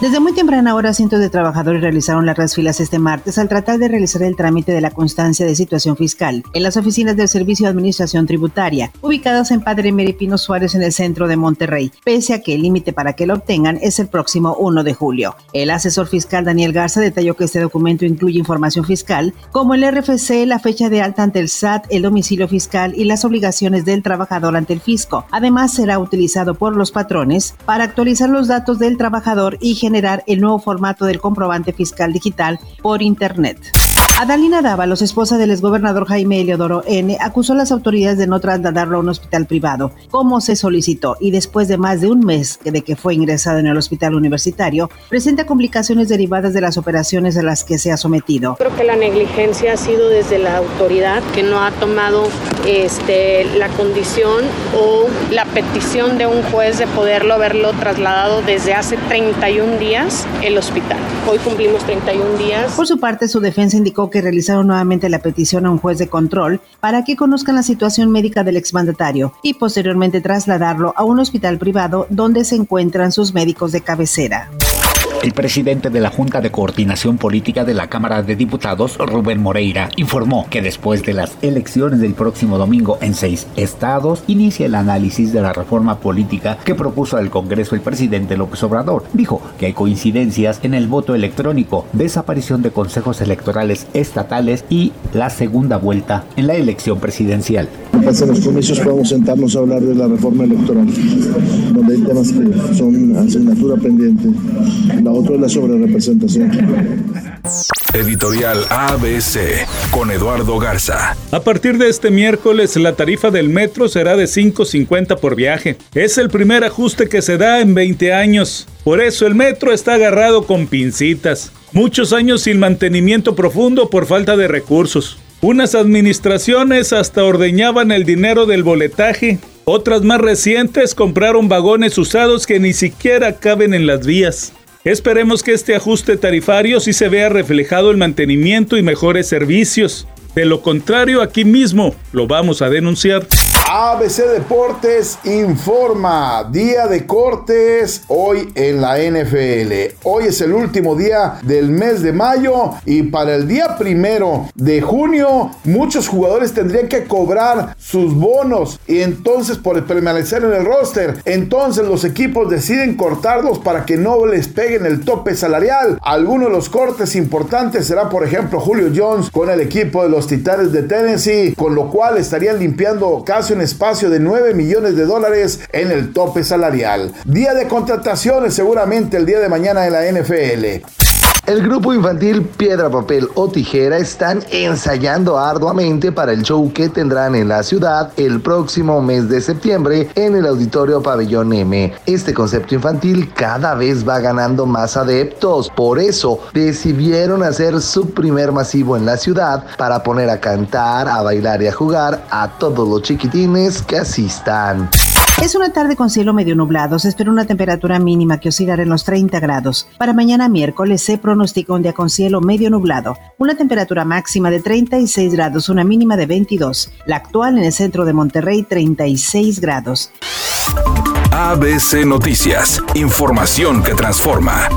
Desde muy temprana hora, cientos de trabajadores realizaron las filas este martes al tratar de realizar el trámite de la constancia de situación fiscal en las oficinas del Servicio de Administración Tributaria, ubicadas en Padre Meripino Suárez en el centro de Monterrey, pese a que el límite para que lo obtengan es el próximo 1 de julio. El asesor fiscal Daniel Garza detalló que este documento incluye información fiscal como el RFC, la fecha de alta ante el SAT, el domicilio fiscal y las obligaciones del trabajador ante el fisco. Además, será utilizado por los patrones para actualizar los datos del trabajador y generar el nuevo formato del comprobante fiscal digital por Internet. Adalina Dávalos, esposa del exgobernador Jaime Eleodoro N., acusó a las autoridades de no trasladarlo a un hospital privado, como se solicitó, y después de más de un mes de que fue ingresado en el hospital universitario, presenta complicaciones derivadas de las operaciones a las que se ha sometido. Creo que la negligencia ha sido desde la autoridad que no ha tomado este, la condición o la petición de un juez de poderlo haberlo trasladado desde hace 31 días el hospital. Hoy cumplimos 31 días. Por su parte, su defensa indicó que realizaron nuevamente la petición a un juez de control para que conozcan la situación médica del exmandatario y posteriormente trasladarlo a un hospital privado donde se encuentran sus médicos de cabecera. El presidente de la Junta de Coordinación Política de la Cámara de Diputados, Rubén Moreira, informó que después de las elecciones del próximo domingo en seis estados, inicia el análisis de la reforma política que propuso al Congreso el presidente López Obrador. Dijo que hay coincidencias en el voto electrónico, desaparición de consejos electorales estatales y la segunda vuelta en la elección presidencial. En los comicios podemos sentarnos a hablar de la reforma electoral, donde hay temas que son asignatura pendiente la otra es la sobrerepresentación. Editorial ABC con Eduardo Garza. A partir de este miércoles la tarifa del metro será de 5.50 por viaje. Es el primer ajuste que se da en 20 años. Por eso el metro está agarrado con pincitas. Muchos años sin mantenimiento profundo por falta de recursos. Unas administraciones hasta ordeñaban el dinero del boletaje. Otras más recientes compraron vagones usados que ni siquiera caben en las vías. Esperemos que este ajuste tarifario sí se vea reflejado en mantenimiento y mejores servicios. De lo contrario, aquí mismo lo vamos a denunciar. ABC Deportes informa, día de cortes hoy en la NFL. Hoy es el último día del mes de mayo y para el día primero de junio muchos jugadores tendrían que cobrar sus bonos y entonces por permanecer en el roster, entonces los equipos deciden cortarlos para que no les peguen el tope salarial. Algunos de los cortes importantes será por ejemplo Julio Jones con el equipo de los Titanes de Tennessee, con lo cual estarían limpiando casi espacio de 9 millones de dólares en el tope salarial. Día de contrataciones seguramente el día de mañana en la NFL. El grupo infantil Piedra, Papel o Tijera están ensayando arduamente para el show que tendrán en la ciudad el próximo mes de septiembre en el Auditorio Pabellón M. Este concepto infantil cada vez va ganando más adeptos, por eso decidieron hacer su primer masivo en la ciudad para poner a cantar, a bailar y a jugar a todos los chiquitines que asistan. Es una tarde con cielo medio nublado. Se espera una temperatura mínima que oscilará en los 30 grados. Para mañana miércoles se pronostica un día con cielo medio nublado. Una temperatura máxima de 36 grados, una mínima de 22. La actual en el centro de Monterrey, 36 grados. ABC Noticias. Información que transforma.